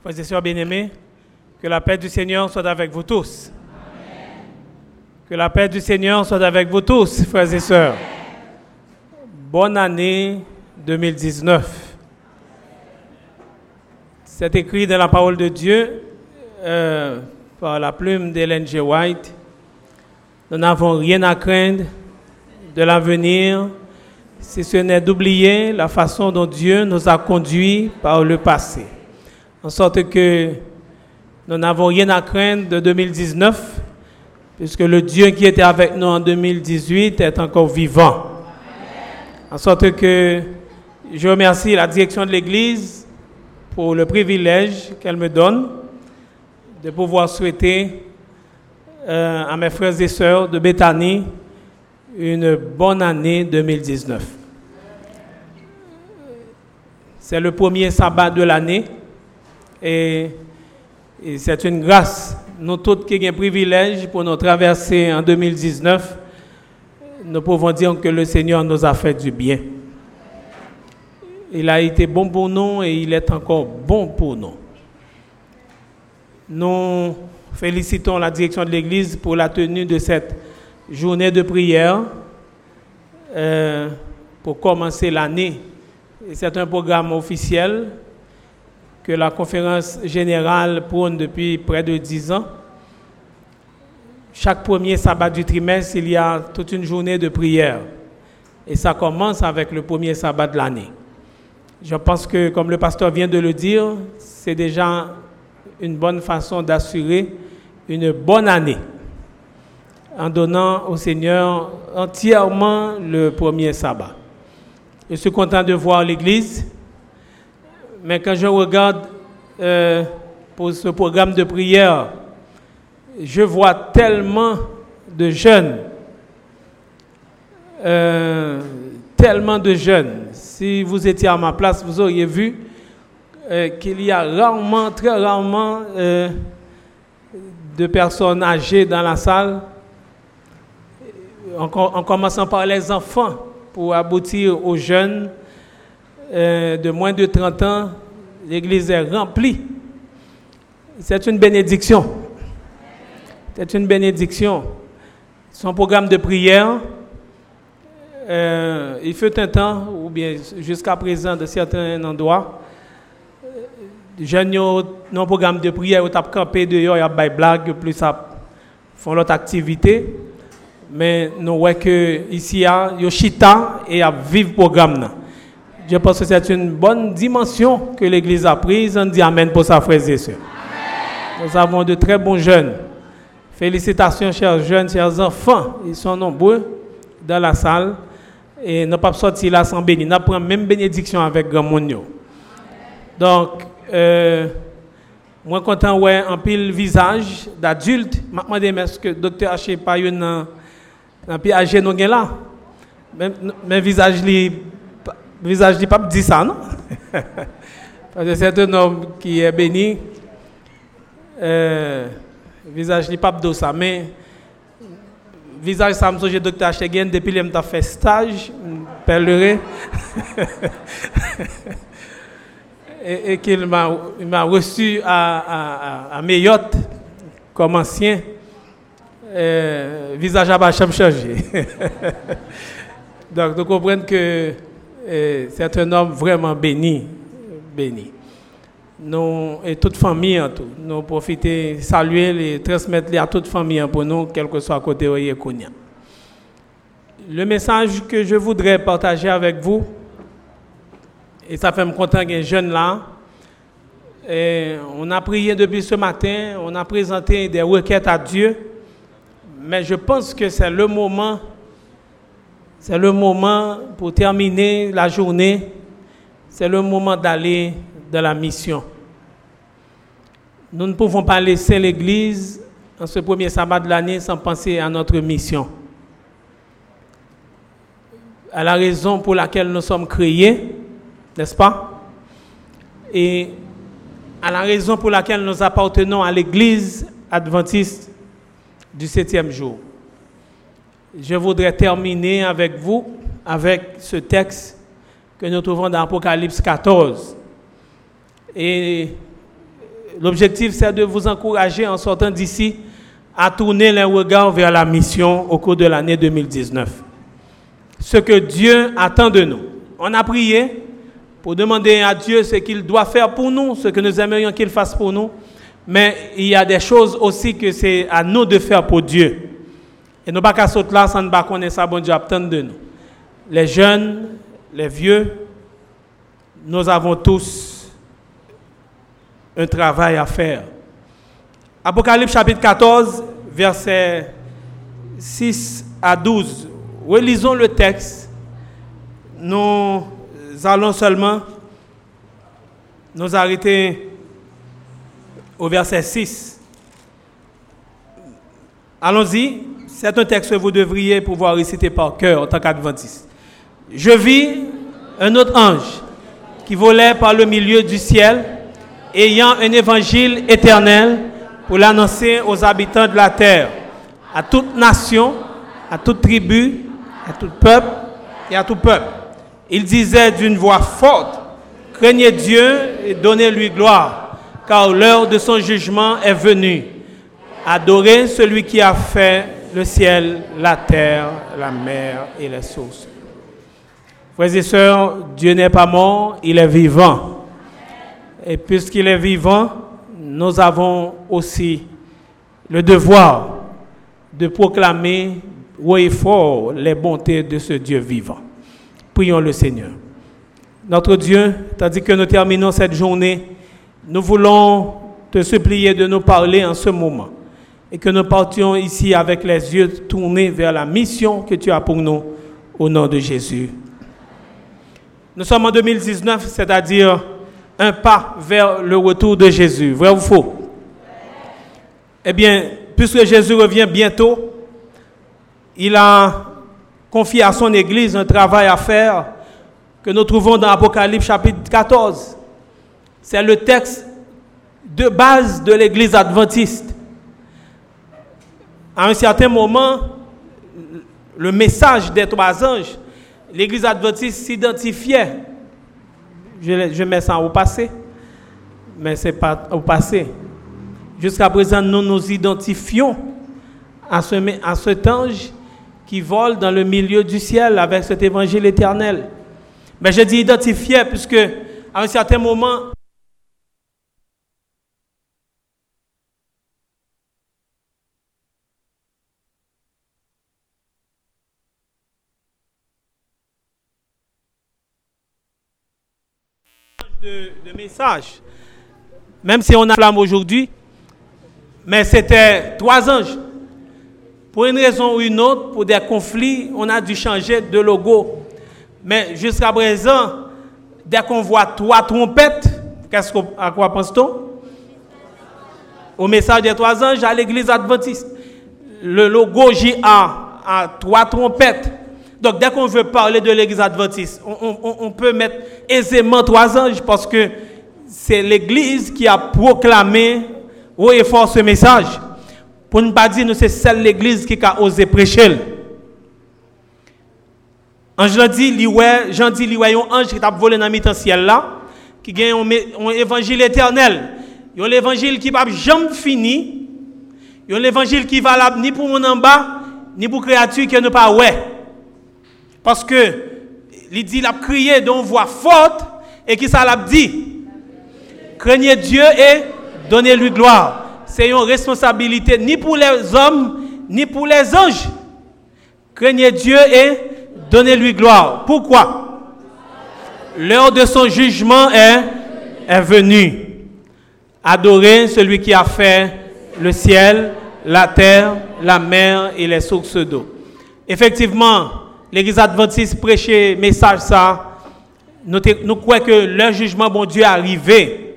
Frères et sœurs bien-aimés, que la paix du Seigneur soit avec vous tous. Que la paix du Seigneur soit avec vous tous, frères et sœurs. Bonne année 2019. C'est écrit dans la parole de Dieu euh, par la plume d'Hélène G. White. Nous n'avons rien à craindre de l'avenir si ce n'est d'oublier la façon dont Dieu nous a conduits par le passé. En sorte que nous n'avons rien à craindre de 2019, puisque le Dieu qui était avec nous en 2018 est encore vivant. En sorte que je remercie la direction de l'Église pour le privilège qu'elle me donne de pouvoir souhaiter euh, à mes frères et sœurs de Béthanie une bonne année 2019. C'est le premier sabbat de l'année et, c'est une grâce. Nous tous qui avons un privilège pour nous traverser en 2019, nous pouvons dire que le Seigneur nous a fait du bien. Il a été bon pour nous et il est encore bon pour nous. Nous félicitons la direction de l'Église pour la tenue de cette journée de prière euh, pour commencer l'année. C'est un programme officiel que la conférence générale prône depuis près de dix ans. Chaque premier sabbat du trimestre, il y a toute une journée de prière. Et ça commence avec le premier sabbat de l'année. Je pense que, comme le pasteur vient de le dire, c'est déjà une bonne façon d'assurer une bonne année en donnant au Seigneur entièrement le premier sabbat. Je suis content de voir l'Église, mais quand je regarde euh, pour ce programme de prière, je vois tellement de jeunes, euh, tellement de jeunes. Si vous étiez à ma place, vous auriez vu euh, qu'il y a rarement, très rarement, de personnes âgées dans la salle, en, commençant par les enfants, pour aboutir aux jeunes euh, de moins de 30 ans. L'église est remplie. C'est une bénédiction. C'est une bénédiction. Son programme de prière, euh, il fait un temps, ou bien jusqu'à présent, de certains endroits, les jeunes un programme de prière, ils ont campé dehors, ils des blagues, plus ça font l'autre activité. Mais nous voyons que ici, il y a chita et il y a vivre programme. Je pense que c'est une bonne dimension que l'Église a prise. On dit Amen pour sa frères et sœurs. Nous avons de très bons jeunes. Félicitations, chers jeunes, chers enfants. Ils sont nombreux dans la salle. Et nous pas sortir là sans bénir. Nous prenons même bénédiction avec grand monde. Donc, euh, moi content ouais en pile visage d'adulte. Je me est-ce que docteur Haché pas un peu âgé nous là. Mais visage visage li pas dit ça non? Parce que c'est un homme qui est béni. Euh, visage li pas de ça mais visage ça me songe docteur Chegen depuis qu'il m'a fait stage pèlerin et, et qu'il m'a reçu à, à, à Mayotte comme ancien euh, visage à Bacham changé. Donc, vous comprenez que euh, c'est un homme vraiment béni. béni. Nous, et toute famille en tout, nous profiter, saluer et transmettre à toute famille pour nous, quel que soit côté de Le message que je voudrais partager avec vous, et ça fait me content ait jeune là, et on a prié depuis ce matin, on a présenté des requêtes à Dieu mais je pense que c'est le moment, c'est le moment pour terminer la journée, c'est le moment d'aller dans la mission. Nous ne pouvons pas laisser l'Église en ce premier sabbat de l'année sans penser à notre mission, à la raison pour laquelle nous sommes créés, n'est-ce pas? Et à la raison pour laquelle nous appartenons à l'Église adventiste du septième jour. Je voudrais terminer avec vous avec ce texte que nous trouvons dans Apocalypse 14. Et l'objectif c'est de vous encourager en sortant d'ici à tourner les regards vers la mission au cours de l'année 2019. Ce que Dieu attend de nous. On a prié pour demander à Dieu ce qu'il doit faire pour nous, ce que nous aimerions qu'il fasse pour nous. Mais il y a des choses aussi que c'est à nous de faire pour Dieu. Et nous pas qu'à sauter là sans ne pas connaître ça, bon Dieu attend de nous. Les jeunes, les vieux, nous avons tous un travail à faire. Apocalypse chapitre 14, versets 6 à 12. Relisons le texte. Nous allons seulement nous arrêter au verset 6. Allons-y. C'est un texte que vous devriez pouvoir réciter par cœur en tant qu'adventiste. Je vis un autre ange qui volait par le milieu du ciel, ayant un évangile éternel pour l'annoncer aux habitants de la terre, à toute nation, à toute tribu, à tout peuple et à tout peuple. Il disait d'une voix forte, craignez Dieu et donnez-lui gloire, car l'heure de son jugement est venue. Adorez celui qui a fait le ciel, la terre, la mer et les sources. Frères et sœurs, Dieu n'est pas mort, il est vivant. Et puisqu'il est vivant, nous avons aussi le devoir de proclamer haut et fort les bontés de ce Dieu vivant. Prions le Seigneur. Notre Dieu, tandis que nous terminons cette journée, nous voulons te supplier de nous parler en ce moment et que nous partions ici avec les yeux tournés vers la mission que tu as pour nous au nom de Jésus. Nous sommes en 2019, c'est-à-dire un pas vers le retour de Jésus. Vrai ou faux? Eh bien, puisque Jésus revient bientôt, il a confié à son Église un travail à faire que nous trouvons dans Apocalypse chapitre 14. C'est le texte de base de l'Église adventiste à un certain moment, le message des trois anges, l'Église adventiste s'identifiait. Je, mets ça au passé, mais ce n'est pas au passé. Jusqu'à présent, nous nous identifions à, à cet ange qui vole dans le milieu du ciel avec cet évangile éternel. Mais je dis identifié puisque à un certain moment, de, message. Même si on a flamme aujourd'hui, mais c'était trois anges. Pour une raison ou une autre, pour des conflits, on a dû changer de logo. Mais jusqu'à présent, dès qu'on voit trois trompettes, qu'est-ce à quoi pense-t-on? Au message des trois anges à l'église adventiste. Le logo JA a trois trompettes. Donc, dès qu'on veut parler de l'église adventiste, on, peut mettre aisément trois anges parce que c'est l'église qui a proclamé haut et fort ce message. Pour ne pas dire que c'est celle l'église qui a osé prêcher. Ange dit, Jean dit, un ange qui a volé dans le ciel là, qui a un, évangile éternel. Il y a l'évangile qui va jamais fini. Il y a l'évangile qui va ni pour mon en bas, ni pour créature qui ne pas ouais. Parce que, il dit, il a crié d'une voix forte, et qui ça l'a dit? Craignez Dieu et donnez-lui gloire. C'est une responsabilité ni pour les hommes, ni pour les anges. Craignez Dieu et donnez-lui gloire. Pourquoi? L'heure de son jugement est, est venue. Adorez celui qui a fait le ciel, la terre, la mer et les sources d'eau. Effectivement, l'église adventiste prêchait message ça. Nous, croyons que leur jugement, bon Dieu, est arrivé.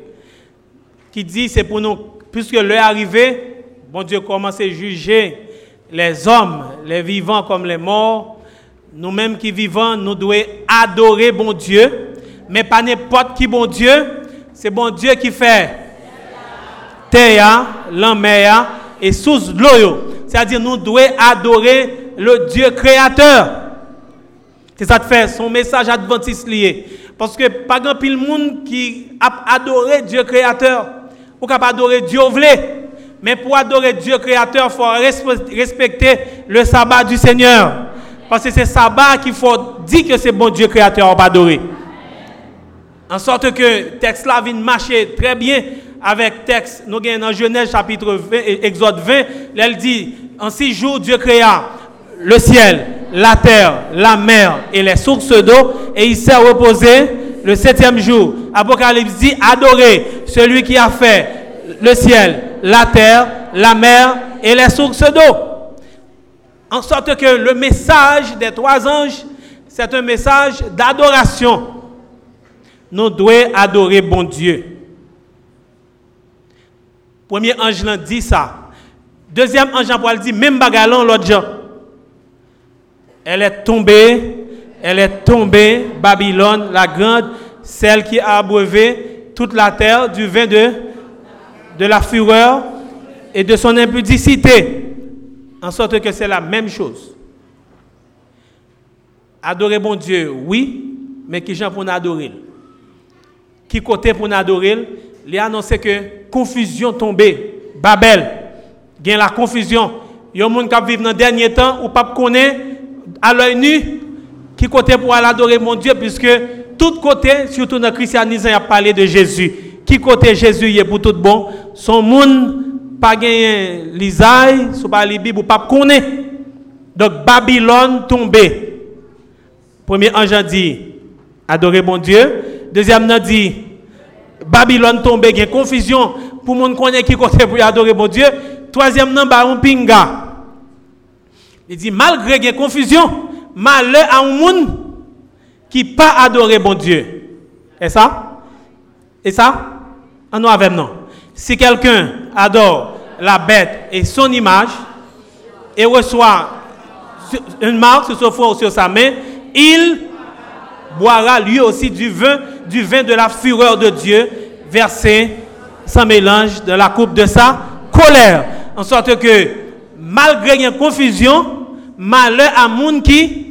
Qui dit, c'est pour nous, puisque l'heure est bon Dieu commence à juger les hommes, les vivants comme les morts. Nous-mêmes qui vivons, nous devons adorer bon Dieu, mais pas n'importe qui bon Dieu. C'est bon Dieu qui fait terre, l'enmer et sous l'eau. C'est-à-dire, nous devons adorer le Dieu créateur. C'est ça de fait son message adventiste lié. Parce que pas grand pile monde qui a adoré Dieu créateur. Ou capable adorer Dieu voulez. Mais pour adorer Dieu créateur, il faut respecter le sabbat du Seigneur. Parce que c'est sabbat qu'il faut dire que c'est bon Dieu créateur, on va adorer. En sorte que texte là vient marcher très bien avec texte, nous avons dans Genèse chapitre 20, Exode 20, elle dit, en six jours, Dieu créa le ciel, la terre, la mer et les sources d'eau, et il s'est reposé le septième jour. Apocalypse dit, adorez celui qui a fait le ciel, la terre, la mer et les sources d'eau. En sorte que le message des trois anges, c'est un message d'adoration. Nous devons adorer bon Dieu. Premier ange dit ça. Deuxième ange Paul dit même bagalon l'autre gens. Elle est tombée, elle est tombée, Babylone, la grande, celle qui a abreuvé toute la terre du vin de, de la fureur et de son impudicité. En sorte que c'est la même chose. Adorer bon Dieu, oui, mais qui gens pour adorer Qui côté pour adorer Il a annoncé que confusion tombée, Babel, a la confusion. Il y a des gens qui vivent dans le dernier temps ou pas connaît à l'œil nu qui côté pour aller adorer mon Dieu puisque tout côté, surtout dans le christianisme, il a parlé de Jésus. Qui côté Jésus est pour tout bon, son monde pas gagné l'isaïe, soit pas la Bible pas connaît. Donc Babylone tombé. Premier ange a dit adorer mon Dieu. Deuxième a dit Babylone tombé, il y a confusion pour monde connaît qui côté pour adorer mon Dieu. Troisième nom un pinga. Il dit malgré a confusion, malheur à un monde qui pas adorer bon Dieu. Et ça? Et ça? En nous avec non. Si quelqu'un adore la bête et son image et reçoit une marque sur son front ou sur sa main, il boira lui aussi du vin, du vin de la fureur de Dieu versé sans mélange dans la coupe de sa colère. En sorte que, malgré une confusion, malheur à monde qui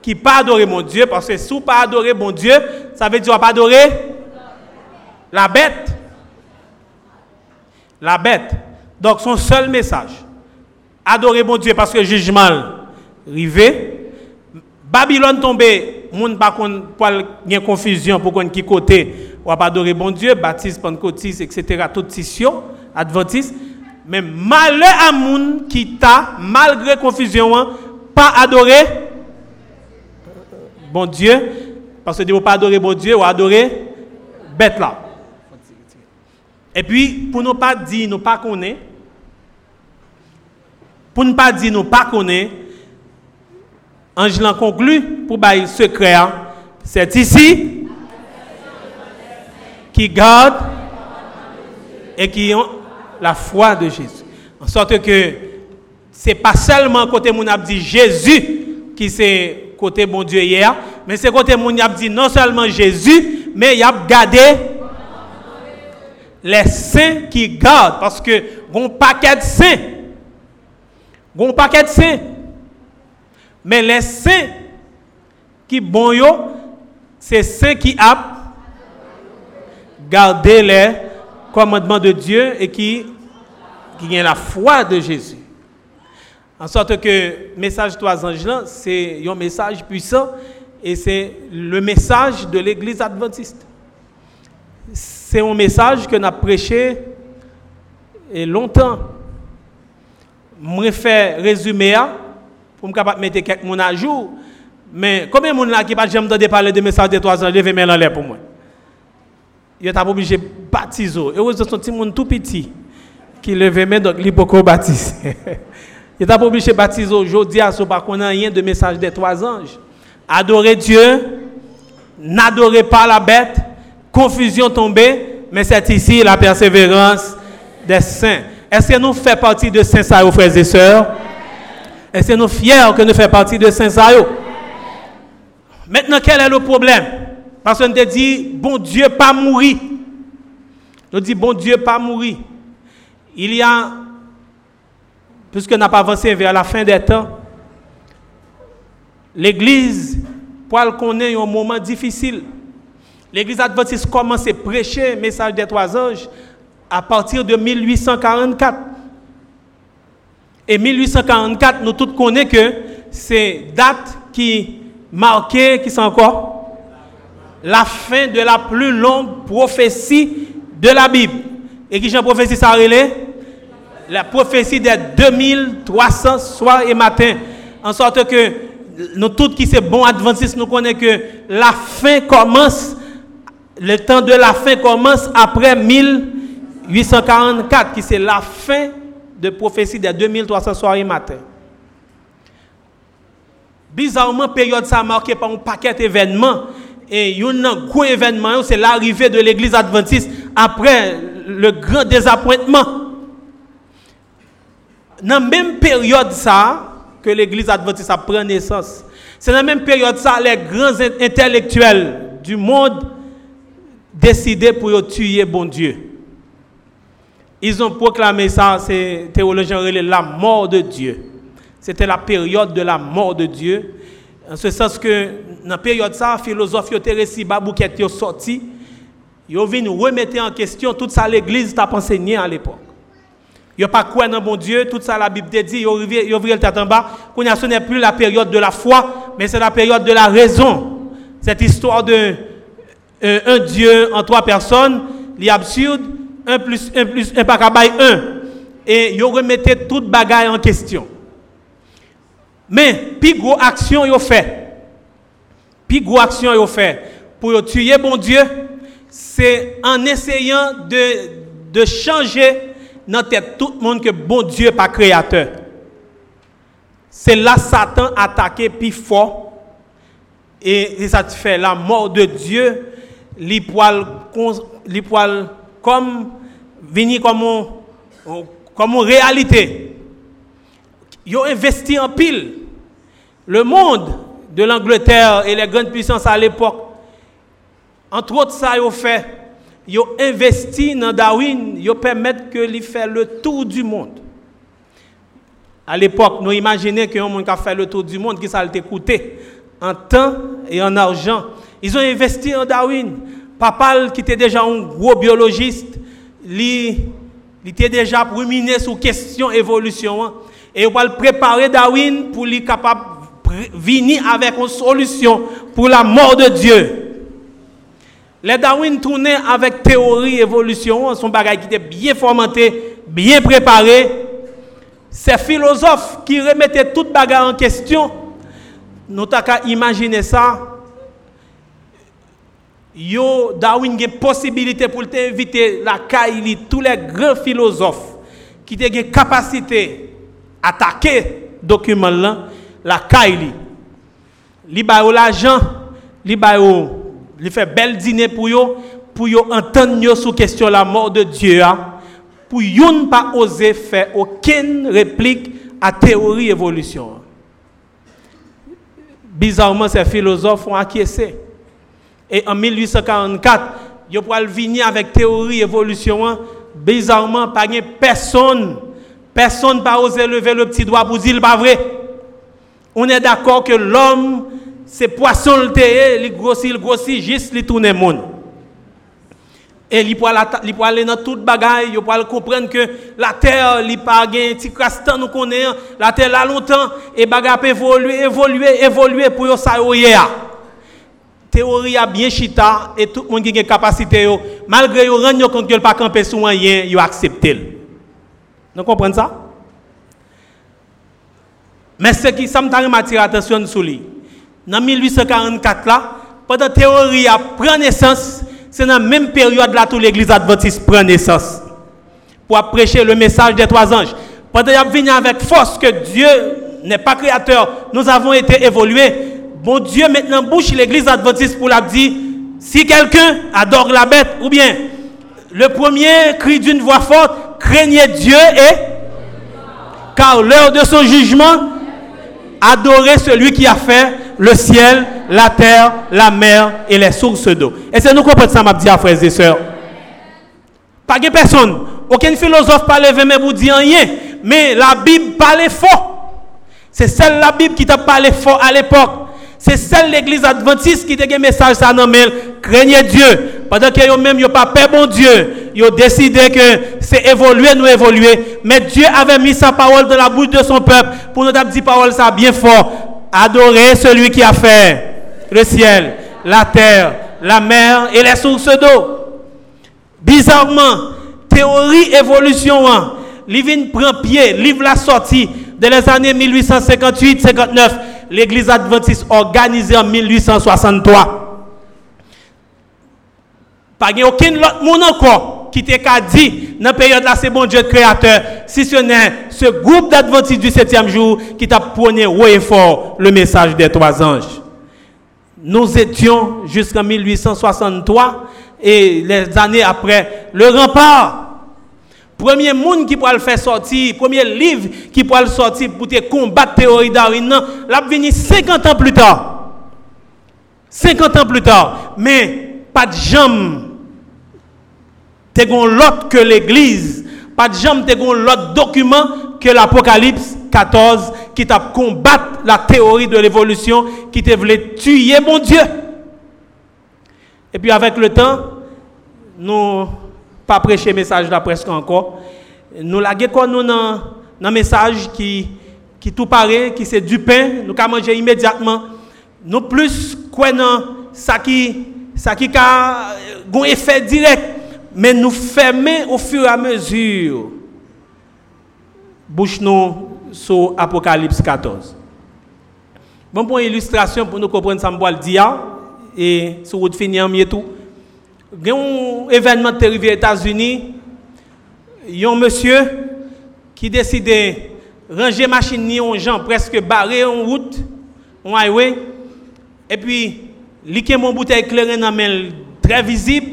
qui pas adorer mon Dieu, parce que si vous pas adorer mon Dieu, ça veut dire pas adorer la bête. La bête. Donc son seul message, adorer mon Dieu parce que jugement arrivé, Babylone tombé, monde pas une confusion pour qu'on qui côté ou pas adorer bon Dieu, baptiste, pentecôtiste, etc. tout scission, adventiste. Mais malheur à monde qui t'a, malgré confusion, hein, pas adorer bon Dieu, parce que ne pas adorer bon Dieu ou adorer bête là. Et puis, pour ne pas dire, nous pas connaître, pour ne pas dire, nous pas connaître, Ange conclut pour bailler secret, hein. c'est ici qui garde et qui ont la foi de Jésus. En sorte que c'est pas seulement côté mon dit Jésus qui c'est côté bon Dieu hier, mais c'est côté mon a dit non seulement Jésus, mais il a gardé les saints qui gardent parce que bon paquet de saints. Bon paquet de saints. Mais les saints qui bon yo, c'est saints qui a gardé les commandements de Dieu et qui qui ont la foi de Jésus. En sorte que le message trois anges c'est un message puissant et c'est le message de l'église adventiste. C'est un message que nous prêché et longtemps. Je faire résumer pour me mettre quelques mots à jour. Mais combien de gens qui pas jamais parler de message de trois anges, levez main en l'air pour moi. Il est obligé de baptiser. Êtes un petit monde tout petit qui levait main donc il peut baptiser. Il n'est pas obligé de baptiser aujourd'hui à ce qu'on a rien de message des trois anges. Adorer Dieu, n'adorez pas la bête, confusion tombée, mais c'est ici la persévérance des saints. Est-ce que nous faisons partie de saints ça, frères et sœurs? Est-ce que nous fiers que nous faisons partie de saints ça? Maintenant, quel est le problème? Parce qu'on te dit, bon Dieu, pas mourir. On dit, bon Dieu, pas mourir. Il y a puisque n'a pas avancé vers la fin des temps, l'Église, pour connaître un moment difficile, l'Église adventiste commence à prêcher le message des trois anges à partir de 1844. Et 1844, nous tous connaissons que c'est date qui marquait, qui sont encore? La fin de la plus longue prophétie de la Bible. Et qui j'ai prophétie ça La prophétie des 2300 soirs et matins. En sorte que nous tous qui sommes bons adventistes, nous connaissons que la fin commence, le temps de la fin commence après 1844, qui c'est la fin de prophétie des 2300 soirs et matins. Bizarrement, période ça marqué par un paquet d'événements. Et un gros événement, c'est l'arrivée de l'église adventiste après le grand désappointement. Dans la même période ça, que l'église adventiste a pris naissance. C'est dans la même période ça, les grands intellectuels du monde décidaient pour tuer bon Dieu. Ils ont proclamé ça, ces théologiens la mort de Dieu. C'était la période de la mort de Dieu. En ce sens que, dans la période ça, philosophe Thérèse Babouquet est sorti. Ils viennent remettre en question tout ça l'église t'a enseigné à l'époque. A pas quoi dans bon Dieu, tout ça la Bible dit, il y a le tête. Ce n'est plus la période de la foi, mais c'est la période de la raison. Cette histoire de euh, un Dieu en trois personnes, l'absurde, un plus un plus un pas un. Et ils remettaient toute bagaille en question. Mais, puis gros action ils fait. Puis gros action ils fait pour tuer bon Dieu, c'est en essayant de, de changer dans tête tout le monde que bon Dieu pas créateur. C'est là Satan attaqué plus fort et, ça te fait la mort de Dieu, les poils, comme venir comme comme une réalité. Ils ont investi en pile. Le monde de l'Angleterre et les grandes puissances à l'époque, entre autres, ça, ils ont fait. Ils ont investi dans Darwin, ils permettent que lui fasse le tour du monde. À l'époque, nous imaginons qu'un monde qui a fait le tour du monde, qui ça coûter en temps et en argent. Ils ont investi en Darwin. Papa, qui était déjà un gros biologiste, il était déjà ruminer sur question évolution. Hein. Et on va le préparer Darwin pour lui capable venir avec une solution pour la mort de Dieu. Les Darwin tournaient avec théorie évolution, son bagage qui était bien formaté, bien préparé. Ces philosophes qui remettaient toute bagarre en question, nous avons imaginer ça. Yo, Darwin a une possibilité pour t'inviter la caille tous les grands philosophes qui ont une capacité attaquer document là, la caille. Li ba l'argent, li ba il fait bel dîner pour eux, pour yo entendre sur question la mort de Dieu, hein. pour ne pas oser faire aucune réplique à théorie évolution. Bizarrement, ces philosophes ont acquiescé. Et en 1844, ils ont venir avec théorie évolution. Hein. Bizarrement, pas personne, personne n'a osé lever le petit doigt pour dire pas vrai. On est d'accord que l'homme c'est poisson le thé, il grossit, il grossit, juste il tourne le monde. Et il peut aller dans toute bagaille, il peut comprendre que la terre, il pas gain petit crastan nous connaît, la terre là longtemps et bagaille peut évoluer, évoluer, évoluer pour ça La Théorie a bien chita et tout le monde a une capacité malgré yo rend compte que pas camper sur rien, il accepte. Vous comprenez ça? Mais ce qui ça me m'attire attention sur lui dans 1844 là, pendant la théorie a pris naissance, c'est dans la même période là où l'église adventiste prend naissance. Pour prêcher le message des trois anges. Pendant qu'il venu avec force que Dieu n'est pas créateur, nous avons été évolués. Bon Dieu maintenant bouche l'église adventiste pour la dire, si quelqu'un adore la bête, ou bien le premier cri d'une voix forte, craignez Dieu et car l'heure de son jugement, adorez celui qui a fait le ciel, la terre, la mer et les sources d'eau. Et c'est nous comprenons ça, m'a dit à et sœurs. Pas de personne, aucun philosophe parle mais vous dit rien. Mais la Bible parle fort. C'est celle la Bible qui t'a parlé fort à l'époque. C'est celle l'église adventiste qui t'a dit message ça non mais craignez Dieu. pendant que eux-mêmes n'ont pas peur bon Dieu, ils ont décidé que c'est évoluer, nous évoluer. Mais Dieu avait mis sa parole dans la bouche de son peuple pour nous dire parole ça bien fort. Adorer celui qui a fait le ciel, la terre, la mer et les sources d'eau. Bizarrement, théorie évolution, hein, Livine prend pied, livre la sortie de les années 1858-59, l'église adventiste organisée en 1863. Pas aucun autre monde encore qui t'a dit dans la période là, c'est bon Dieu créateur, si ce n'est ce groupe d'adventistes du septième jour qui t'a prôné haut et fort le message des trois anges. Nous étions jusqu'en 1863 et les années après, le rempart. Premier monde qui pourrait le faire sortir, premier livre qui pourrait le sortir pour te combattre la théorie Darwin, l'a venu 50 ans plus tard. 50 ans plus tard. Mais pas de jambe. T'es l'autre que l'église. Pas de jambe, t'es l'autre document que l'Apocalypse 14 qui t'a combattre la théorie de l'évolution, qui te voulait tuer mon Dieu. Et puis avec le temps, nous pas prêcher message là presque encore. Nous la nous dans un message qui qui tout paraît, qui c'est du pain, nous qu'à manger immédiatement. Nous plus quoi non ça qui ça qui a un effet direct, mais nous fermer au fur et à mesure. Bouche nous sur Apocalypse 14. Bon pour illustration pour nous comprendre ça me dire et sur route finir mieux tout. Il y a un événement arrivé aux États-Unis. Il y a un monsieur qui décide de ranger machine ni en gens presque barré en route, en highway. Et puis, il a mon bouteille éclairée dans très visible.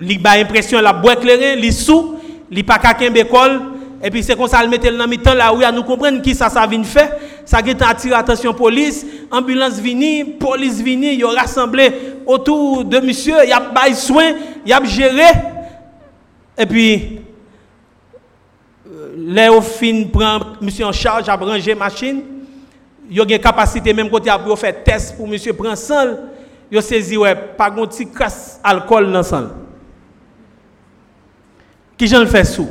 Il a l'impression la boîte éclairée, il sous, il pas qu'à école. Et puis c'est comme ça, il mettait dans le temps là où nous comprenons qui ça, ça vient faire. Ça a attiré l'attention police, ambulance vini, police vini, ils ont rassemblé autour de monsieur, il y a pas soin, il a géré. Et puis, là, au fin, prend monsieur en charge, a ranger machine. Il a une capacité, même côté, pour faire test pour monsieur prendre sang. Il a saisi, ouais, pas de petit crasse alcool dans sang. Qui j'en fait sous?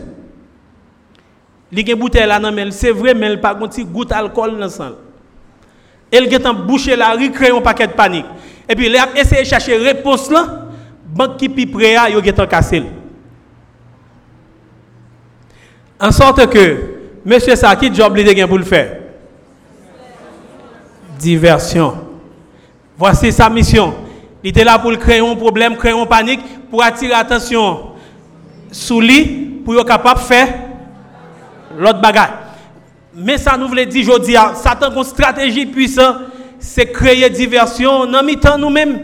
Il a une bouteille là, c'est vrai, mais il a pas de goutte d'alcool dans sang. Il a bouché la rue, créé un paquet de panique. Et puis, il a essayé de chercher réponse là, banque qui prêt, il a cassé. En sorte que, monsieur ça, qui job pour le faire? Diversion. Voici sa mission. Il était là pour créer un problème, créer une panique, pour attirer l'attention sous lui, pour être capable de faire l'autre bagaille. Mais ça nous voulait dire, je dis, Satan a une stratégie puissante, c'est créer diversion dans mi-temps nous-mêmes.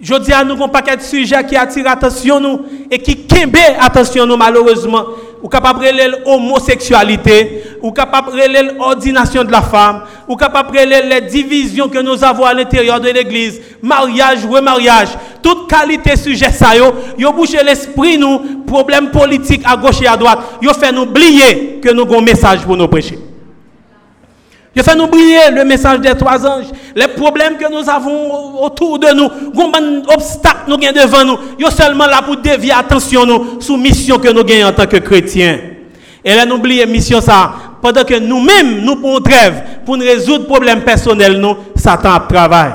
Je dis à nous qu'on paquet de sujets qui attirent l'attention nous et qui kembe attention nous malheureusement. Ou capable de l'homosexualité, ou capable de l'ordination de la femme, ou capable de les divisions que nous avons à l'intérieur de l'église, mariage, remariage, toute qualité sujet ça yo, yo bouche l'esprit nous, problème politique à gauche et à droite, yo fait nous oublier que nous avons un message pour nous prêcher. Je fais nous briller le message des trois anges. Les problèmes que nous avons autour de nous, les obstacles nous avons devant nous, ils seulement là pour dévier attention nous sous mission que nous gagnons en tant que chrétiens. Et là, nous mission ça. Pendant que nous-mêmes, nous pouvons trêve pour nous résoudre problèmes personnels, nous, Satan a travail.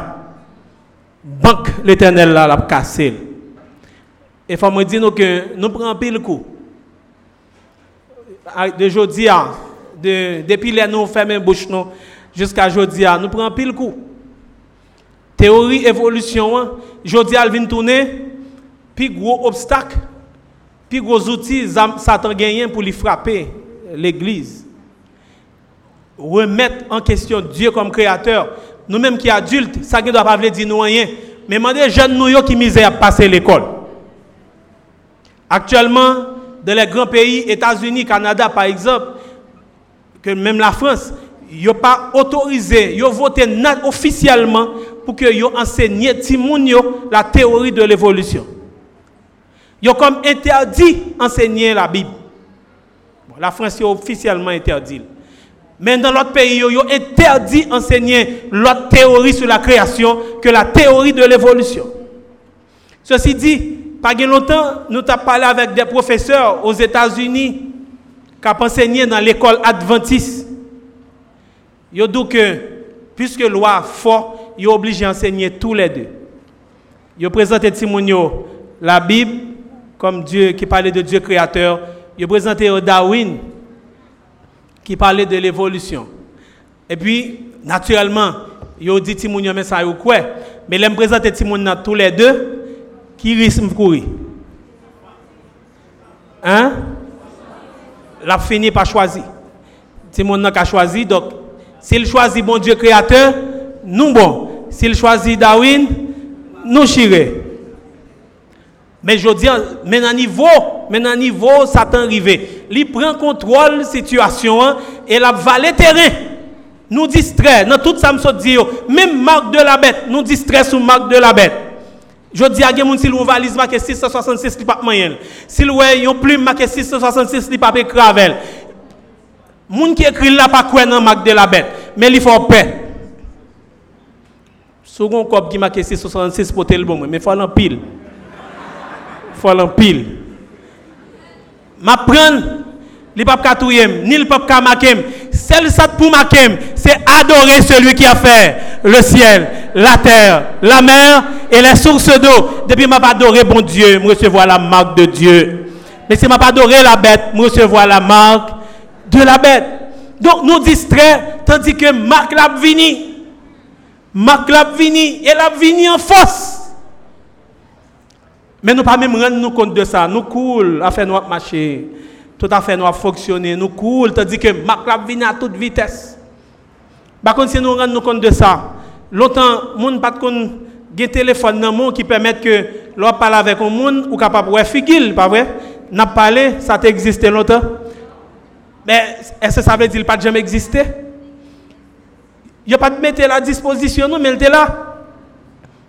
Banque l'éternel là, l'a cassé. Et il faut me dire que nous prenons pile coup. De aujourd'hui à depuis les nous fermons bouche jusqu'à aujourd'hui, nous prenons pile coup. Théorie évolution, hein. aujourd'hui elle vient tourner, puis gros obstacle, puis gros outils, Satan gagne pour lui frapper l'église. Remettre en question Dieu comme créateur. Nous-mêmes qui adultes, ça ne doit pas dire nous rien. Mais demandez jeunes nous qui misèrent à passer l'école. Actuellement, dans les grands pays, États-Unis, Canada par exemple, que même la France, n'a pas autorisé, a voté officiellement pour que yo enseigne la théorie de l'évolution. Ils ont comme interdit enseigner la Bible. la France a officiellement interdit. Mais dans l'autre pays, ils ont interdit enseigner l'autre théorie sur la création que la théorie de l'évolution. Ceci dit, pas longtemps, nous avons parlé avec des professeurs aux États-Unis qui ont enseigné dans l'école adventiste. Ils dit que, puisque loi fort, ils sont obligés d'enseigner tous les deux. Ils présenté Timonio la Bible comme Dieu qui parlait de Dieu créateur. Ils présenté Darwin qui parlait de l'évolution. Et puis, naturellement, ils dit Timonio, mais ça, quoi? Mais ils présenté Timonio tous les deux qui risque de courir? Hein? L'a fini par choisir. C'est mon a choisi. Donc, s'il choisit bon Dieu créateur, nous bon. S'il choisit Darwin, nous chiré. Mais je dis, à niveau, à niveau, Satan arrivé. Il prend contrôle de la situation hein, et la le terrain. Nous distrait. Dans tout ça, me dit, même marque de la bête, nous distrait sous marque de la bête. Je dis à quelqu'un si une valise marqué 666 li pas moyen. Si ouais une plume marqué 666 li pas cravel. Moun qui écrit là pas quoi dans marque de la bête, mais il faut paix. Second cop qui marqué 666 pour tel bon, mais faut en pile. Faut en pile. Ma li pas ni le pas c'est adorer celui qui a fait le ciel, la terre, la mer et les sources d'eau. Depuis m'a pas adoré bon Dieu, je recevoir la marque de Dieu. Mais si m'a pas adoré la bête, je recevoir la marque de la bête. Donc nous distrait tandis que Marc l'a vini. Marc l'a vini et l'a vini en force. Mais nous pas même rendre compte de ça. Nous cool à faire notre marcher. Tout à fait nous fonctionner. Nous cool tandis que Marc l'a vini à toute vitesse. Par contre, si nous rendons compte de ça, longtemps, moun pas un téléphone dans monde qui permet que l'on parle avec un monde ou capable de figil, pas vrai? N'a parlé, ça a existé longtemps. Mais est-ce que ça veut dire qu'il pas jamais existé? Il a pas de mettre à la disposition, mais il était là.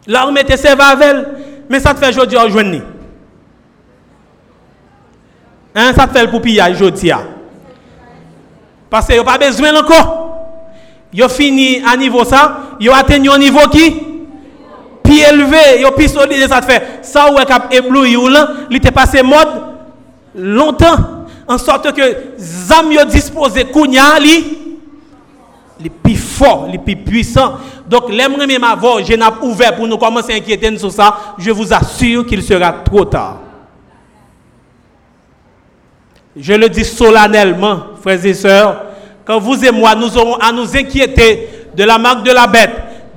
Là, on mettait ses vavel. Mais ça te fait aujourd'hui aujourd'hui. Hein, ça fait le poupillage aujourd'hui. Parce qu'il n'y a pas besoin encore. Yo fini à niveau ça, yo atteint un niveau qui plus élevé, yo plus solide ça fait. Ça ou cap ébloui ou là, était passé mode longtemps en sorte que zam yo disposé kounya li les plus fort, les plus puissant. Donc, l'aimerait ma voix, je n'ai ouvert pour nous commencer à inquiéter sur ça. Je vous assure qu'il sera trop tard. Je le dis solennellement, frères et sœurs, quand vous et moi, nous aurons à nous inquiéter de la marque de la bête,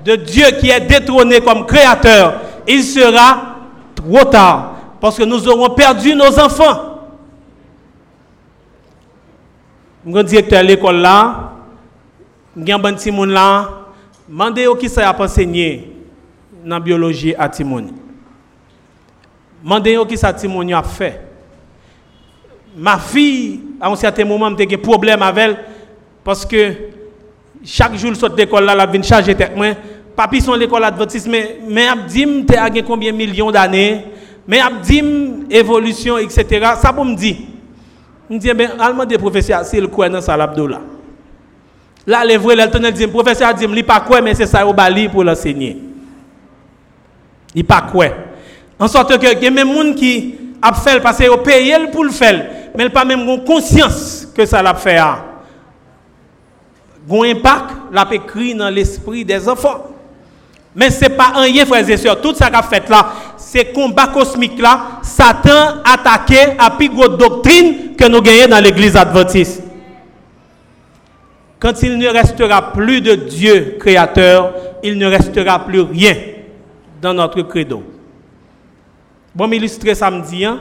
de Dieu qui est détrôné comme créateur, il sera trop tard. Parce que nous aurons perdu nos enfants. Mon directeur de l'école là, un bon Timon là, demandez qui ça a enseigné dans la biologie à Timon. Demandez qui ça a fait. Ma fille, à un certain moment, a des problème avec elle parce que chaque jour, je sort d'école là, la vient charger tête moi. Sont l'école adventiste, mais, mais abdim, tu as combien de millions d'années? Mais abdim, évolution, etc. Ça pour me dire. Je dis, ben, allemand des professeurs, c'est le quoi dans ça là. Là, les vrais, le dit, professeur dit, il pas quoi, mais c'est ça au bali pour l'enseigner. Il pas quoi. En sorte que, il y a même gens qui a fait parce qu'ils payé pour le faire, mais il pas même conscience que ça l'a fait un impact, l'a écrit dans l'esprit des enfants. Mais ce n'est pas rien, frères et sœurs. Tout ça qu'a fait là, c'est combat cosmique là, Satan attaqué à plus doctrine que nous gagnons dans l'église adventiste. Quand il ne restera plus de Dieu créateur, il ne restera plus rien dans notre credo. Bon, m'illustrer samedi, hein?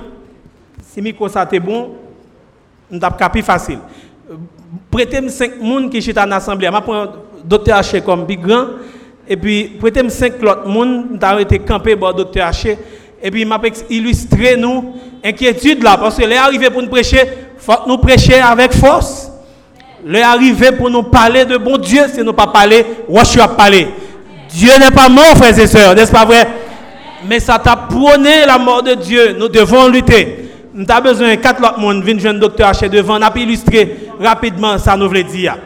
si micro ça bon, plus facile prêtez-moi 5 personnes qui sont en assemblée. Je prends docteur H comme big grand. Et puis, prêtez-moi 5 autres personnes qui ont été campés par docteur. Et puis, je illustrer nous inquiétude là. Parce que les arrivé pour nous prêcher, nous prêcher avec force. Les arrivé pour nous parler de bon Dieu, si nous pas parler, je suis à parler. Dieu n'est pas mort, frères et sœurs, n'est-ce pas vrai? mais ça t'a prôné la mort de Dieu. Nous devons lutter. Nous avons besoin de quatre autres monde jeune docteur H devant, nous illustrer rapidement ça nous veut dire.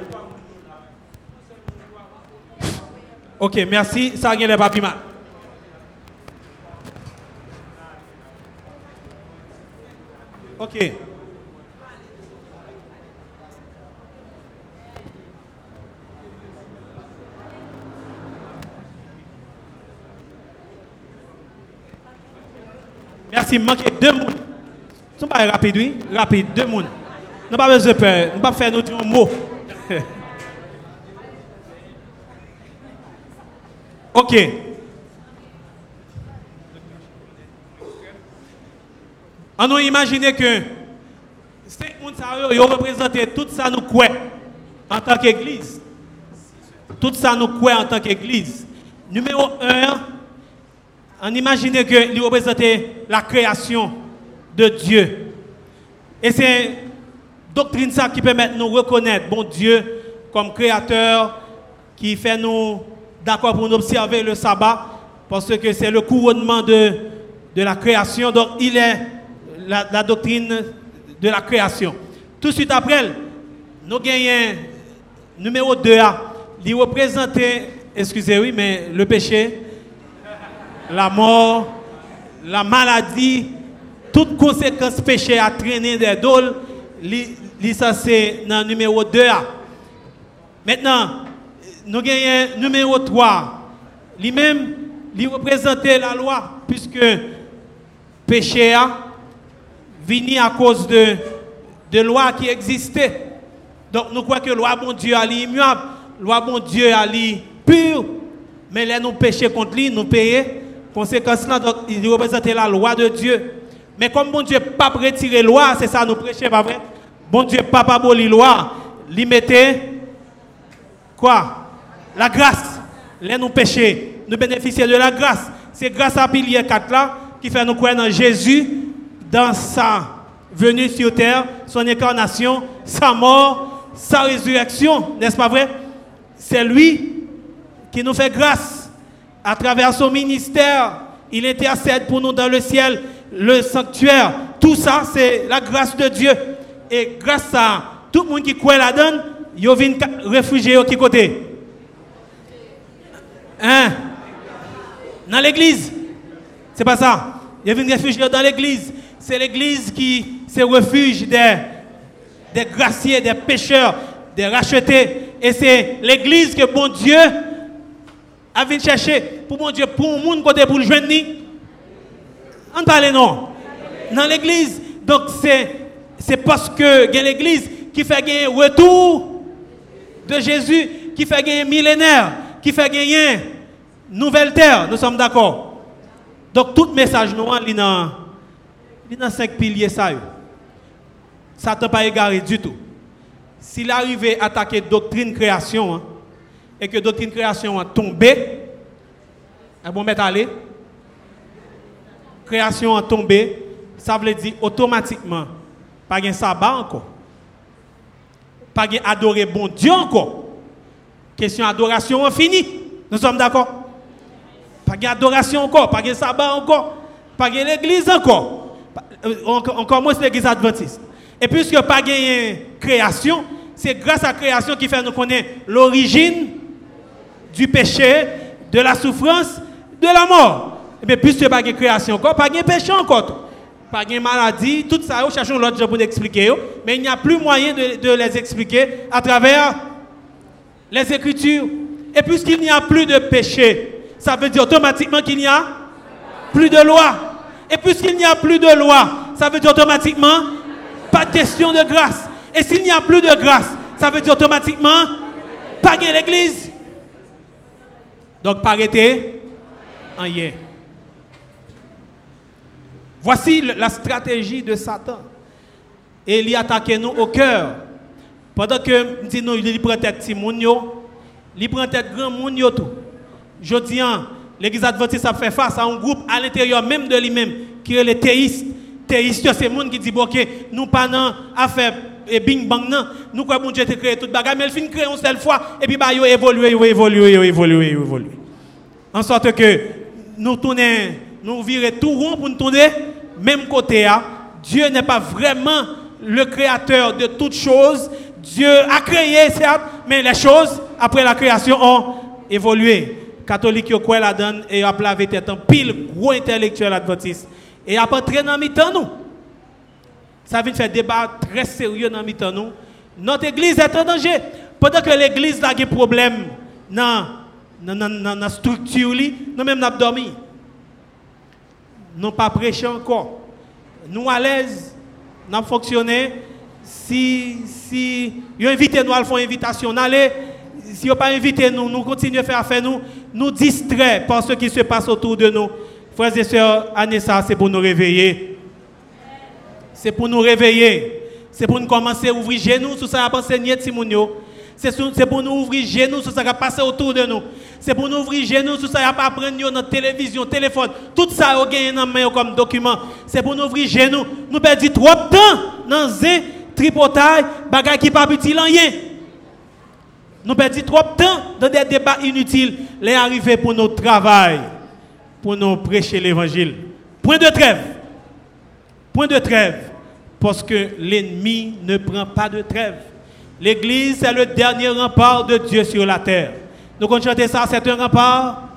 OK, merci. Ça vient les papiers. OK. Merci, manquez deux mots. Ce pas rapide, oui? Rapide, deux mots. Nous pas besoin de peur. Nous pas faire nous un mot. OK. On a imaginé que ces gens ont représenté tout ça nous quoi? En tant qu'église. Tout ça nous quoi en tant qu'église? Numéro un, on imaginait qu'il représentait la création de Dieu. Et c'est doctrine ça qui permet de nous reconnaître bon Dieu comme créateur qui fait nous d'accord pour nous observer le sabbat parce que c'est le couronnement de, de la création. Donc il est la, doctrine de la création. Tout de suite après, nous gagnons numéro 2A. Il représentait, excusez-moi, mais le péché, la mort, la maladie, toutes conséquences péché à traîner des dôles, ça c'est dans numéro 2A. Maintenant, nous gagnons numéro 3. Lui-même, il représentait la loi, puisque péché a venu à cause de, de loi qui existait. Donc nous croyons que la loi bon Dieu a immuable, loi bon Dieu a pure, mais là nous péchons contre lui, nous payons. Conséquence il représentait la loi de Dieu. Mais comme bon Dieu pas retirer la loi, c'est ça nous prêchons, pas vrai? Bon Dieu pas la loi, il mettait quoi? La grâce. Là nous péchons, nous bénéficions de la grâce. C'est grâce à pilier 4 là qui fait nous croire dans Jésus, dans sa venue sur terre, son incarnation, sa mort, sa résurrection, n'est-ce pas vrai? C'est lui qui nous fait grâce à travers son ministère. Il intercède pour nous dans le ciel, le sanctuaire. Tout ça, c'est la grâce de Dieu. Et grâce à tout le monde qui croit là-dedans, il vient réfugier au côté. Hein? Dans l'église. C'est pas ça. Il vient réfugier dans l'église. C'est l'église qui se refuge des, des graciers, des pécheurs, des rachetés. Et c'est l'église que bon Dieu a venu chercher pour mon Dieu, pour le monde côté pour le joindre. On parle non. Dans l'église. Donc c'est, parce que l'église qui fait gagner retour de Jésus, qui fait gagner millénaire, qui fait gagner nouvelle terre. Nous sommes d'accord. Donc tout message nous, il dans, cinq piliers ça. Ne pas égaré du tout. S'il arrivait à attaquer doctrine création, hein, et que doctrine création a tombé, un bon mettre aller, création a tombé, ça veut dire automatiquement, pas de sabbat encore, pas de adorer bon Dieu encore. Question adoration a fini. Nous sommes d'accord? Pas d'adoration encore, pas de sabbat encore, pas de l'église encore. Euh, encore moins l'église adventiste. Et puisque pas de création, c'est grâce à la création qui fait nous connaître l'origine du péché, de la souffrance, de la mort. Mais puisque pas de création encore, pas de péché encore. Pas de maladie, tout ça, nous cherchons l'autre pour expliquer. Mais il n'y a plus moyen de, de, les expliquer à travers les Écritures. Et puisqu'il n'y a plus de péché, ça veut dire automatiquement qu'il n'y a plus de loi. Et puisqu'il n'y a plus de loi, ça veut dire automatiquement pas de question de grâce. Et s'il n'y a plus de grâce, ça veut dire automatiquement pas de l'église. Donc, pas arrêter en hier. Voici la stratégie de Satan. Et il attaque nous au cœur. Pendant que nous, il prend tête Timounio, il prend tête grand monde tout. Je dis, l'église adventiste a fait face à un groupe à l'intérieur même de lui-même, qui est les théistes. Théistes, c'est le monde qui dit, ok, nous pas affaire et bing bang non nous quoi bon Dieu te créé toute bagarre mais il fin créer une seule fois. Et puis bah yo évoluer yo évoluer yo évoluer yo évoluer en sorte que nous tourner nous virer tout rond pour nous tourner même côté à Dieu n'est pas vraiment le créateur de toutes choses. Dieu a créé certes mais les choses après la création ont évolué. Catholique yo quoi la donne et a lavé tête en pile gros intellectuel adventiste. Et après très dans mi-temps nous Ça vient faire débat très sérieux dans le nous. Notre église est en danger. Pendant que l'église a des problèmes dans la structure, nous avons dormi. Nous pas prêché encore. Nous à l'aise, nous fonctionné. Si, si ils invité nous faire une invitation, allez. Si vous pas invité nous, nous continuons à faire nous, nous distrait par ce qui se passe autour de nous. Frères et sœurs, Anessa, c'est pour nous réveiller. C'est pour nous réveiller. C'est pour nous commencer à ouvrir genoux sur ça, à enseigner Timounio. C'est pour nous ouvrir genoux sur ça qui a passé autour de nous. C'est pour nous ouvrir genoux sur ça qui apprendre dans télévision, téléphone. Tout ça, on gagne dans main comme document. C'est pour nous ouvrir genoux. Nous perdons trop de temps dans un tripotail, bagage qui pas utile rien. Nous perdons trop de temps dans des débats inutiles. Les arriver pour notre travail, pour nous prêcher l'évangile. Point de trêve. Point de trêve. Parce que l'ennemi ne prend pas de trêve. L'Église est le dernier rempart de Dieu sur la terre. Nous chanter ça, c'est un rempart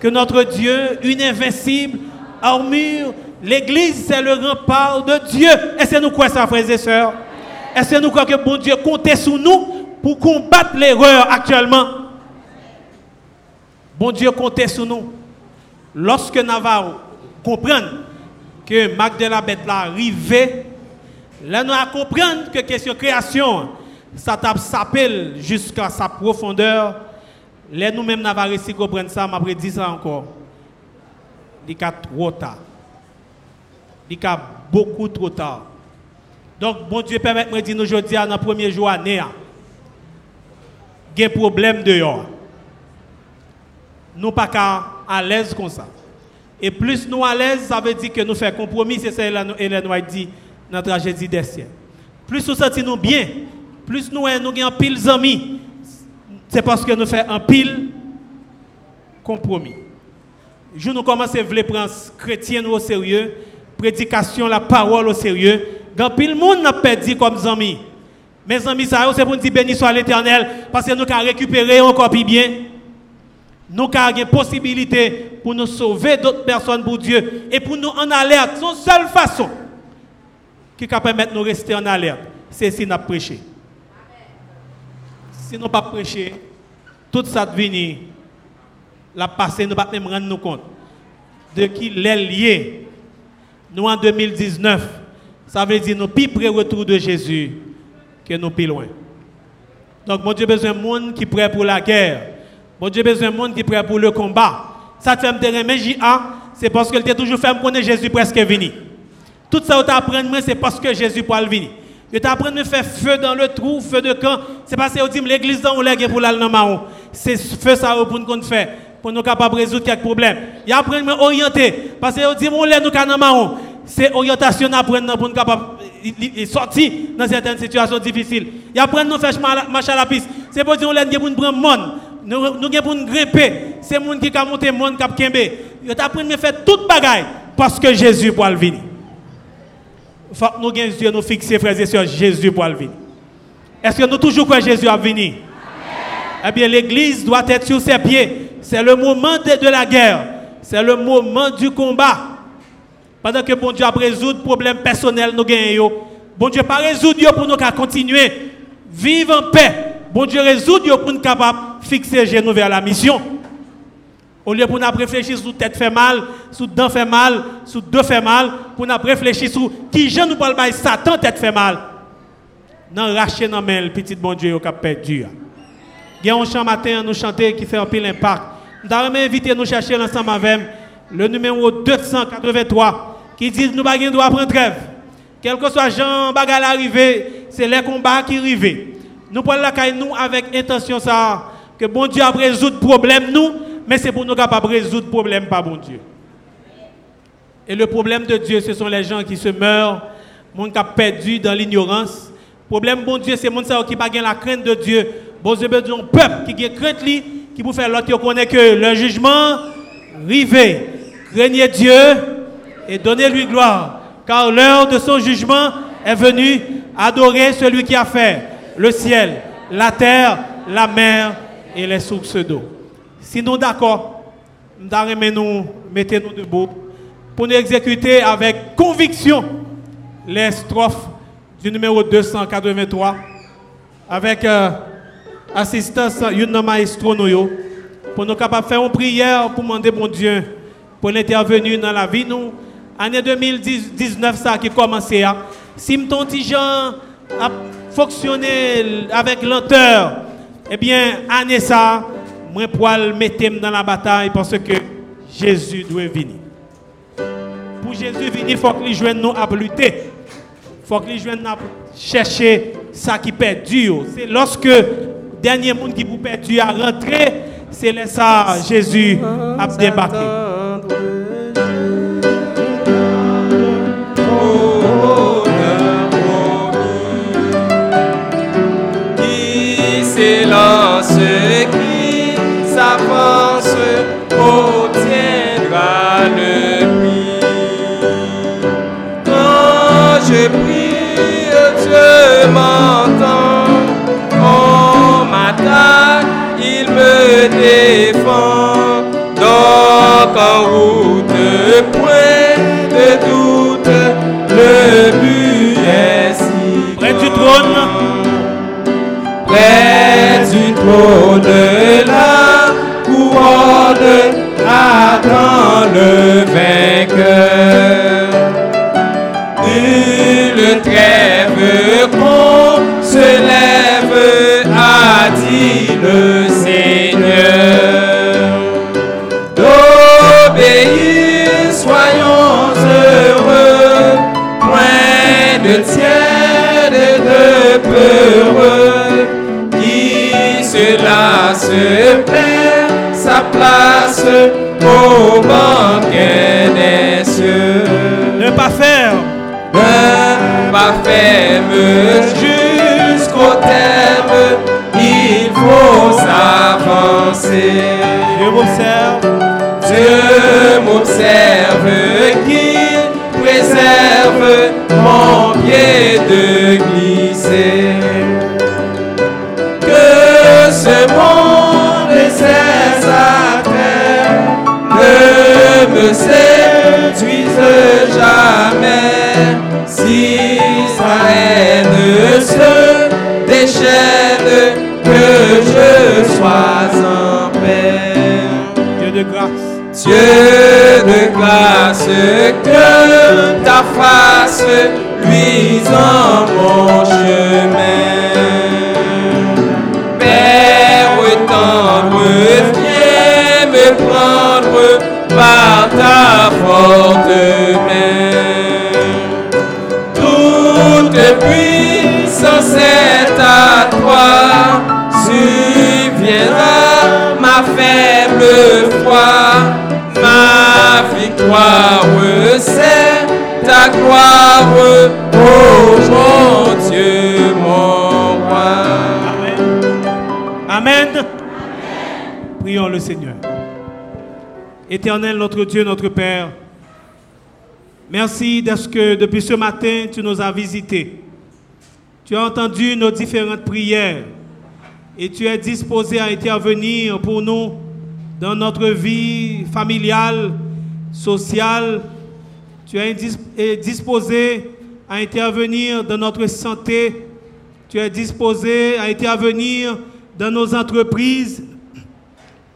que notre Dieu, une invincible armure. L'Église, c'est le rempart de Dieu. Est-ce que nous croyons ça, frères et sœurs? Est-ce que nous croyons que bon Dieu comptait sur nous pour combattre l'erreur actuellement? Bon Dieu comptait sur nous. Lorsque Navarro comprend que Magdalena l'a arrivé, là nous allons comprendre que question création, ça s'appelle jusqu'à sa profondeur. Là, nous-mêmes, n'avons pas réussi à comprendre ça, mais dit ça encore. Il y a trop tard. Il y a beaucoup trop tard. Donc, bon Dieu, permettez-moi de dire aujourd'hui, dans le premier jour il y a un problème dehors. Nous pas à l'aise comme ça. Et plus nous à l'aise, ça veut dire que nous faisons compromis, c'est ça que Hélène a dit dans la tragédie des Plus nous sentons nous bien, plus nous avons un pile d'amis, c'est parce que nous faisons un pile compromis. Je nous commence à prendre chrétien au sérieux, prédication, la parole au sérieux. Quand pile monde n'a perdu comme amis. Mes amis, ça c'est pour nous dire béni soit l'éternel, parce que nous avons récupéré encore plus bien. Nous avons une possibilité pour nous sauver d'autres personnes pour Dieu et pour nous en alerte. C'est la seule façon qui permettre de nous rester en alerte. C'est si nous prêché si nous pas prêcher, tout ça devient la passé, nous ne pas même rendre nous compte de qui l'est lié. Nous en 2019, ça veut dire nous plus près retour de Jésus que nous plus loin. Donc, mon Dieu, besoin de monde qui prêt pour la guerre. Mon Dieu, besoin de monde qui prêt pour le combat. Ça fait me remettre J.A., c'est parce que tu toujours fait me connaître Jésus presque venu. Tout ça, tu apprends, c'est parce que Jésus peut venir. Je t'apprends à faire feu dans le trou, feu de camp. C'est parce que dit l'église dans l'air pour l'aller dans C'est feu ça pour nous faire pour nous capables de résoudre quelques problèmes. Il apprend à orienter parce que dit mon lait nous dans C'est orientation apprendre pour nous capable de sortir dans certaines situations difficiles. Il apprend à faire marcher à la piste. C'est pour dire on lait pour nous prendre monde. Nous nous pour nous grimper. C'est monde qui a monté monde qui a kembe. Il t'apprend à faire toute bagaille parce que Jésus pour venir faut que nous ayons yeux nous fixer, frères et sœurs, Jésus pour venir. Est-ce que nous toujours croyons Jésus à venir? Eh bien, l'Église doit être sur ses pieds. C'est le moment de, la guerre. C'est le moment du combat. Pendant que bon Dieu a résolu le problème personnel nous gagnons. Bon Dieu pas résoudre pour nous continuer. Vivre en paix. Bon Dieu résout pour nous capables fixer genoux vers la mission. Au lieu pour nous réfléchir sur tête fait mal, sur dents fait mal, sur deux fait mal, pour nous réfléchir sur qui je nous parle de Satan tête fait mal. Non, racher dans le petit bon Dieu qui a perdu. Il y a un chant matin nous chanter qui fait un pile impact. Nous avons invité nous chercher l'ensemble avec le numéro 283 qui dit nous ne droit prendre trêve. Quel que soit Jean Bagal arrivé, c'est les combats qui arrivent. Nous prenons la nous avec intention ça que bon Dieu a résolu le problème nous mais c'est pour nous capables de résoudre le problème, pas bon Dieu. Et le problème de Dieu, ce sont les gens qui se meurent, monde qui a perdu dans l'ignorance. Le problème, bon Dieu, c'est monde qui n'a pas la crainte de Dieu. Bon Dieu, c'est un peuple qui a crainte qui vous faire l'autre connaît que le jugement rivé. Craignez Dieu et donnez-lui gloire, car l'heure de son jugement est venue. Adorer celui qui a fait le ciel, la terre, la mer et les sources d'eau. Si nous d'accord, nous mettez-nous debout pour nous exécuter avec conviction les strophes du numéro 283 avec euh, assistance Yuna Maestro pour nous capables faire une prière pour demander mon Dieu pour l'intervenir dans la vie nous. Année 2019 ça qui commençait hein. si ton petit a fonctionné avec lenteur, eh bien année ça moi pour mettre dans la bataille parce que Jésus doit venir. Pour Jésus venir, il faut que les jeunes nous à lutter. Il faut que les jeunes chercher ça qui perdu. C'est lorsque dernier monde qui vous perdu à rentrer, c'est là ça Jésus a débarqué. Pas ferme jusqu'au terme, il faut s'avancer. Je m'observe. Dieu m'observe Dieu de grâce, que ta face luise en mon chemin. Père tendre, viens me prendre par ta forte ta gloire, ô mon Dieu, mon roi. Amen. Prions le Seigneur. Éternel, notre Dieu, notre Père, merci parce que depuis ce matin, tu nous as visités. Tu as entendu nos différentes prières et tu es disposé à intervenir pour nous dans notre vie familiale, sociale. Tu es dis- es disposé à intervenir dans notre santé. Tu es disposé à intervenir dans nos entreprises.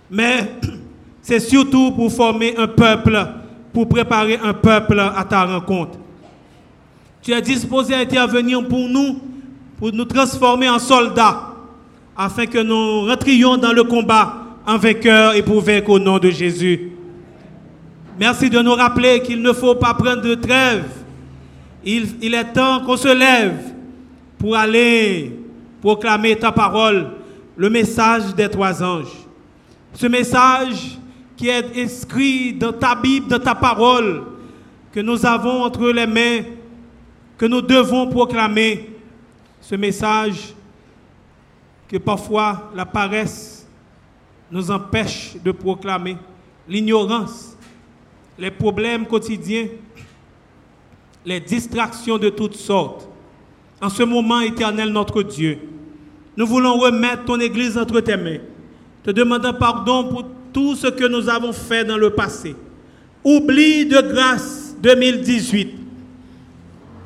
Mais c'est surtout pour former un peuple, pour préparer un peuple à ta rencontre. Tu es disposé à intervenir pour nous, pour nous transformer en soldats, afin que nous rentrions dans le combat en vainqueur et pour vaincre au nom de Jésus. Merci de nous rappeler qu'il ne faut pas prendre de trêve. Il, est temps qu'on se lève pour aller proclamer ta parole, le message des trois anges. Ce message qui est inscrit dans ta Bible, dans ta parole, que nous avons entre les mains, que nous devons proclamer. Ce message que parfois la paresse nous empêche de proclamer, l'ignorance, les problèmes quotidiens, les distractions de toutes sortes. En ce moment éternel, notre Dieu, nous voulons remettre ton Église entre tes mains, te demandant pardon pour tout ce que nous avons fait dans le passé. Oublie de grâce 2018.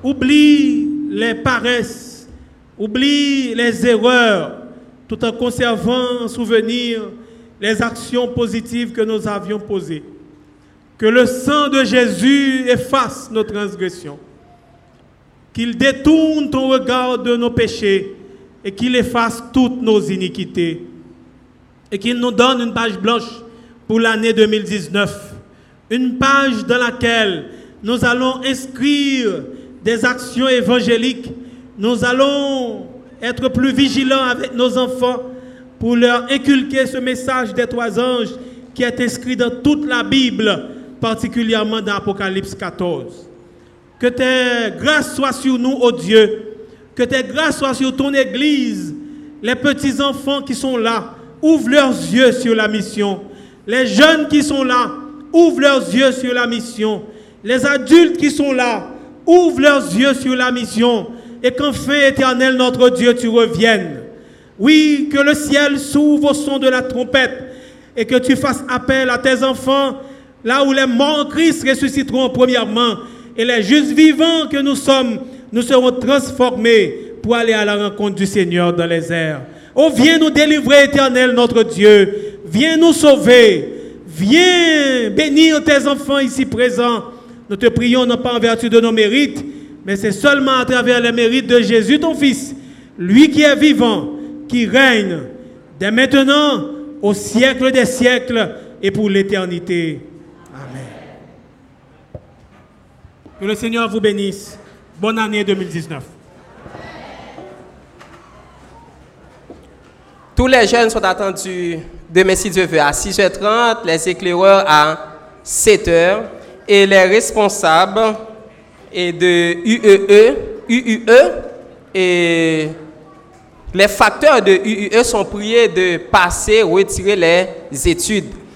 Oublie les paresses, oublie les erreurs, tout en conservant en souvenir les actions positives que nous avions posées. Que le sang de Jésus efface nos transgressions. Qu'il détourne ton regard de nos péchés et qu'il efface toutes nos iniquités. Et qu'il nous donne une page blanche pour l'année 2019. Une page dans laquelle nous allons inscrire des actions évangéliques. Nous allons être plus vigilants avec nos enfants pour leur inculquer ce message des trois anges qui est inscrit dans toute la Bible, particulièrement dans Apocalypse 14. Que tes grâces soient sur nous, ô Dieu. Que tes grâces soient sur ton Église. Les petits-enfants qui sont là, ouvrent leurs yeux sur la mission. Les jeunes qui sont là, ouvrent leurs yeux sur la mission. Les adultes qui sont là, ouvrent leurs yeux sur la mission. Et qu'enfin, éternel notre Dieu, tu reviennes. Oui, que le ciel s'ouvre au son de la trompette et que tu fasses appel à tes enfants, là où les morts en Christ ressusciteront premièrement et les justes vivants que nous sommes, nous serons transformés pour aller à la rencontre du Seigneur dans les airs. Oh, viens nous délivrer, éternel notre Dieu. Viens nous sauver. Viens bénir tes enfants ici présents. Nous te prions non pas en vertu de nos mérites, mais c'est seulement à travers les mérites de Jésus, ton Fils, lui qui est vivant, qui règne dès maintenant, au siècle des siècles et pour l'éternité. Amen. Que le Seigneur vous bénisse. Bonne année 2019. Tous les jeunes sont attendus demain si Dieu veut à 6h30, les éclaireurs à 7h et les responsables et de UEE, UUE et les facteurs de UUE sont priés de passer, retirer les études.